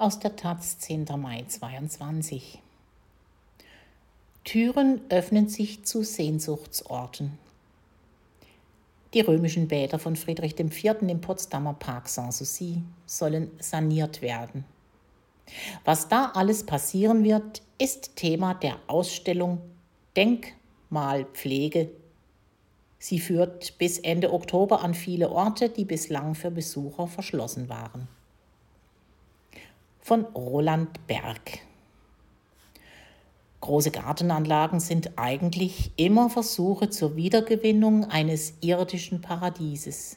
aus der Taz 10. Mai 22. Türen öffnen sich zu Sehnsuchtsorten. Die römischen Bäder von Friedrich IV. im Potsdamer Park Sanssouci sollen saniert werden. Was da alles passieren wird, ist Thema der Ausstellung Denkmalpflege. Sie führt bis Ende Oktober an viele Orte, die bislang für Besucher verschlossen waren. Von Roland Berg Große Gartenanlagen sind eigentlich immer Versuche zur Wiedergewinnung eines irdischen Paradieses.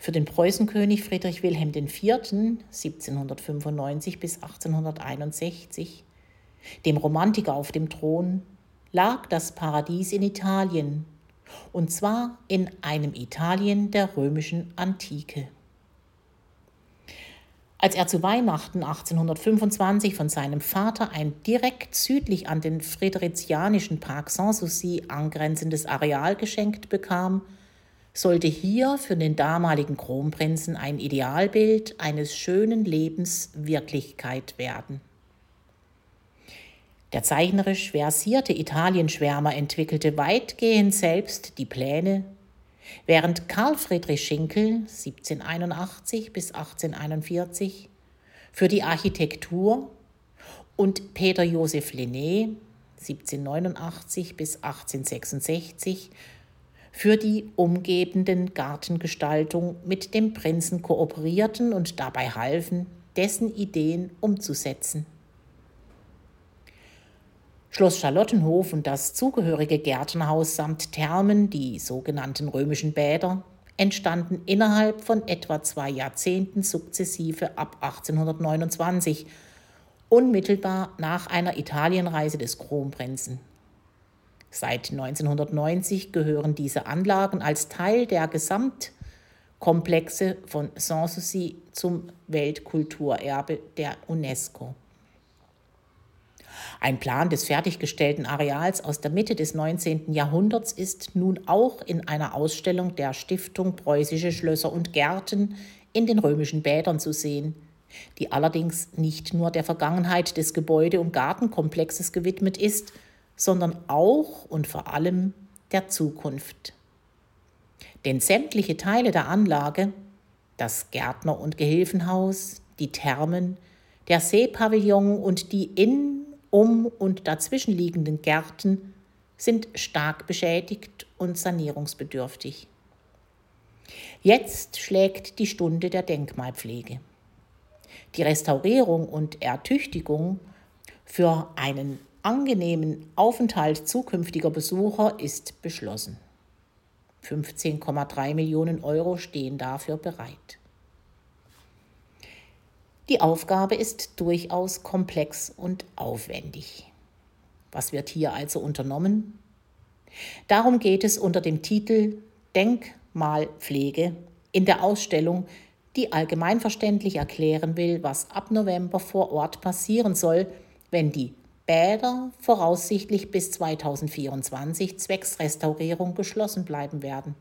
Für den Preußenkönig Friedrich Wilhelm IV. 1795 bis 1861, dem Romantiker auf dem Thron, lag das Paradies in Italien, und zwar in einem Italien der römischen Antike. Als er zu Weihnachten 1825 von seinem Vater ein direkt südlich an den Friedrichianischen Park Sanssouci angrenzendes Areal geschenkt bekam, sollte hier für den damaligen Kronprinzen ein Idealbild eines schönen Lebens Wirklichkeit werden. Der zeichnerisch versierte Italienschwärmer entwickelte weitgehend selbst die Pläne Während Karl Friedrich Schinkel 1781 bis 1841 für die Architektur und Peter Joseph Lenné 1789 bis 1866 für die umgebenden Gartengestaltung mit dem Prinzen kooperierten und dabei halfen, dessen Ideen umzusetzen. Schloss Charlottenhof und das zugehörige Gärtenhaus samt Thermen, die sogenannten römischen Bäder, entstanden innerhalb von etwa zwei Jahrzehnten sukzessive ab 1829, unmittelbar nach einer Italienreise des Kronprinzen. Seit 1990 gehören diese Anlagen als Teil der Gesamtkomplexe von Sanssouci zum Weltkulturerbe der UNESCO. Ein Plan des fertiggestellten Areals aus der Mitte des 19. Jahrhunderts ist nun auch in einer Ausstellung der Stiftung Preußische Schlösser und Gärten in den römischen Bädern zu sehen, die allerdings nicht nur der Vergangenheit des Gebäude- und Gartenkomplexes gewidmet ist, sondern auch und vor allem der Zukunft. Denn sämtliche Teile der Anlage, das Gärtner- und Gehilfenhaus, die Thermen, der Seepavillon und die in um und dazwischenliegenden Gärten sind stark beschädigt und sanierungsbedürftig. Jetzt schlägt die Stunde der Denkmalpflege. Die Restaurierung und Ertüchtigung für einen angenehmen Aufenthalt zukünftiger Besucher ist beschlossen. 15,3 Millionen Euro stehen dafür bereit. Die Aufgabe ist durchaus komplex und aufwendig. Was wird hier also unternommen? Darum geht es unter dem Titel Denkmalpflege in der Ausstellung, die allgemeinverständlich erklären will, was ab November vor Ort passieren soll, wenn die Bäder voraussichtlich bis 2024 zwecks Restaurierung geschlossen bleiben werden.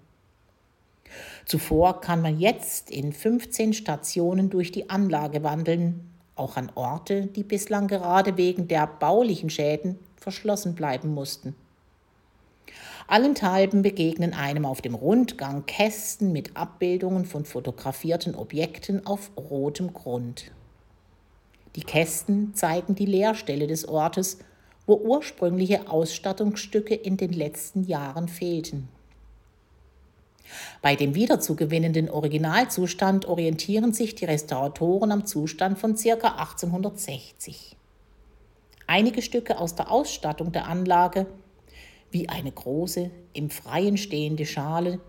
Zuvor kann man jetzt in 15 Stationen durch die Anlage wandeln, auch an Orte, die bislang gerade wegen der baulichen Schäden verschlossen bleiben mussten. Allenthalben begegnen einem auf dem Rundgang Kästen mit Abbildungen von fotografierten Objekten auf rotem Grund. Die Kästen zeigen die Leerstelle des Ortes, wo ursprüngliche Ausstattungsstücke in den letzten Jahren fehlten. Bei dem wiederzugewinnenden Originalzustand orientieren sich die Restauratoren am Zustand von ca. 1860. Einige Stücke aus der Ausstattung der Anlage, wie eine große, im Freien stehende Schale,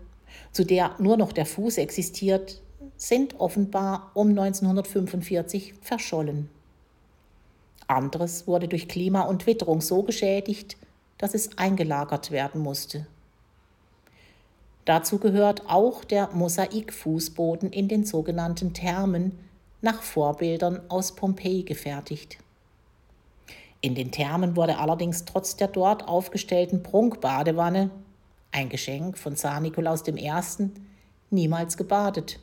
zu der nur noch der Fuß existiert, sind offenbar um 1945 verschollen. Anderes wurde durch Klima und Witterung so geschädigt, dass es eingelagert werden musste. Dazu gehört auch der Mosaikfußboden in den sogenannten Thermen nach Vorbildern aus Pompeji gefertigt. In den Thermen wurde allerdings trotz der dort aufgestellten Prunkbadewanne, ein Geschenk von Zar Nikolaus I., niemals gebadet.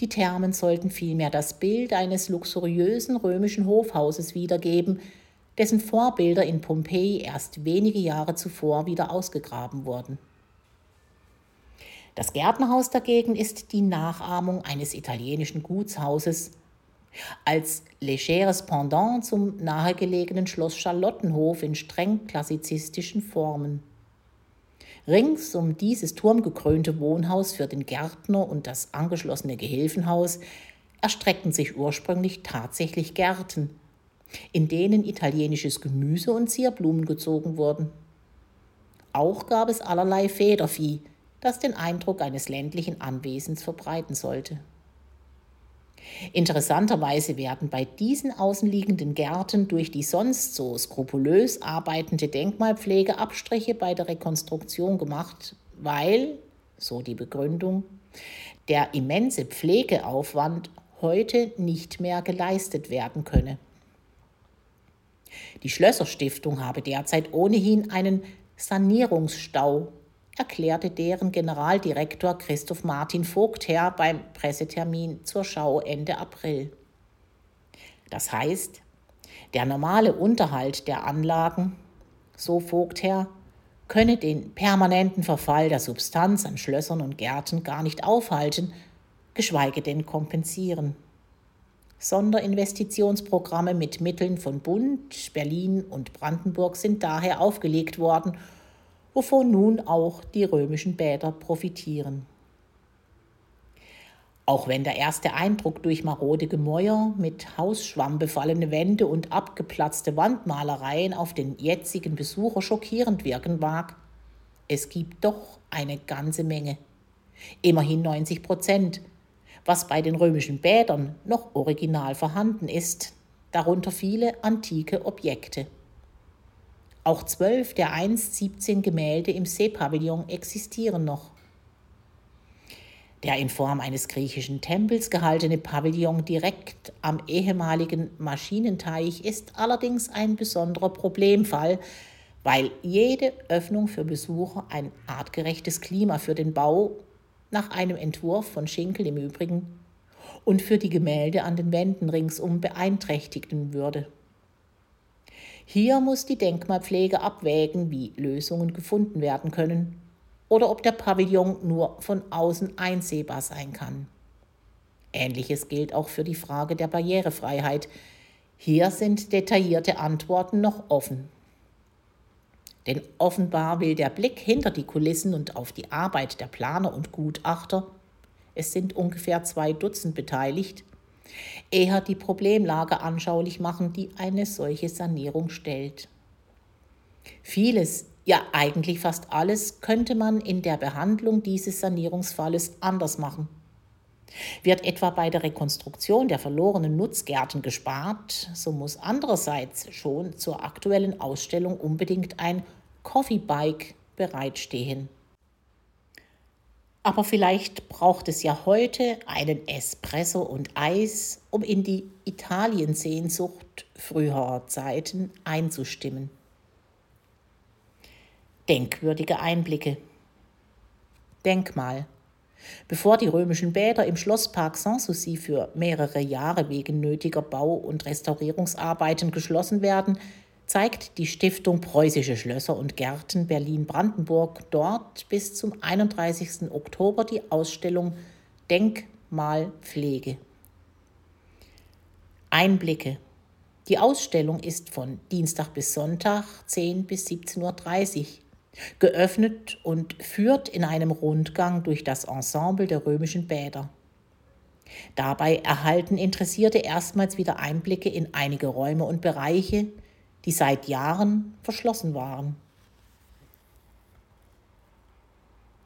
Die Thermen sollten vielmehr das Bild eines luxuriösen römischen Hofhauses wiedergeben, dessen Vorbilder in Pompeji erst wenige Jahre zuvor wieder ausgegraben wurden. Das Gärtnerhaus dagegen ist die Nachahmung eines italienischen Gutshauses, als legeres Pendant zum nahegelegenen Schloss Charlottenhof in streng klassizistischen Formen. Rings um dieses turmgekrönte Wohnhaus für den Gärtner und das angeschlossene Gehilfenhaus erstreckten sich ursprünglich tatsächlich Gärten, in denen italienisches Gemüse und Zierblumen gezogen wurden. Auch gab es allerlei Federvieh, das den Eindruck eines ländlichen Anwesens verbreiten sollte. Interessanterweise werden bei diesen außenliegenden Gärten durch die sonst so skrupulös arbeitende Denkmalpflege Abstriche bei der Rekonstruktion gemacht, weil, so die Begründung, der immense Pflegeaufwand heute nicht mehr geleistet werden könne. Die Schlösserstiftung habe derzeit ohnehin einen Sanierungsstau erklärte deren Generaldirektor Christoph Martin Vogtherr beim Pressetermin zur Schau Ende April. Das heißt, der normale Unterhalt der Anlagen, so Vogtherr, könne den permanenten Verfall der Substanz an Schlössern und Gärten gar nicht aufhalten, geschweige denn kompensieren. Sonderinvestitionsprogramme mit Mitteln von Bund, Berlin und Brandenburg sind daher aufgelegt worden wovon nun auch die römischen Bäder profitieren. Auch wenn der erste Eindruck durch marode Gemäuer mit Hausschwamm befallene Wände und abgeplatzte Wandmalereien auf den jetzigen Besucher schockierend wirken mag, es gibt doch eine ganze Menge. Immerhin 90 Prozent, was bei den römischen Bädern noch original vorhanden ist, darunter viele antike Objekte. Auch zwölf der einst 17 Gemälde im Seepavillon existieren noch. Der in Form eines griechischen Tempels gehaltene Pavillon direkt am ehemaligen Maschinenteich ist allerdings ein besonderer Problemfall, weil jede Öffnung für Besucher ein artgerechtes Klima für den Bau, nach einem Entwurf von Schinkel im Übrigen, und für die Gemälde an den Wänden ringsum beeinträchtigen würde. Hier muss die Denkmalpflege abwägen, wie Lösungen gefunden werden können oder ob der Pavillon nur von außen einsehbar sein kann. Ähnliches gilt auch für die Frage der Barrierefreiheit. Hier sind detaillierte Antworten noch offen. Denn offenbar will der Blick hinter die Kulissen und auf die Arbeit der Planer und Gutachter, es sind ungefähr zwei Dutzend beteiligt, eher die Problemlage anschaulich machen, die eine solche Sanierung stellt. Vieles, ja eigentlich fast alles, könnte man in der Behandlung dieses Sanierungsfalles anders machen. Wird etwa bei der Rekonstruktion der verlorenen Nutzgärten gespart, so muss andererseits schon zur aktuellen Ausstellung unbedingt ein Coffee Bike bereitstehen. Aber vielleicht braucht es ja heute einen Espresso und Eis, um in die Italiensehnsucht früherer Zeiten einzustimmen. Denkwürdige Einblicke. Denkmal. Bevor die römischen Bäder im Schlosspark Sanssouci für mehrere Jahre wegen nötiger Bau- und Restaurierungsarbeiten geschlossen werden, zeigt die Stiftung Preußische Schlösser und Gärten Berlin-Brandenburg dort bis zum 31. Oktober die Ausstellung Denkmalpflege. Einblicke. Die Ausstellung ist von Dienstag bis Sonntag 10 bis 17.30 Uhr geöffnet und führt in einem Rundgang durch das Ensemble der römischen Bäder. Dabei erhalten Interessierte erstmals wieder Einblicke in einige Räume und Bereiche, die seit Jahren verschlossen waren.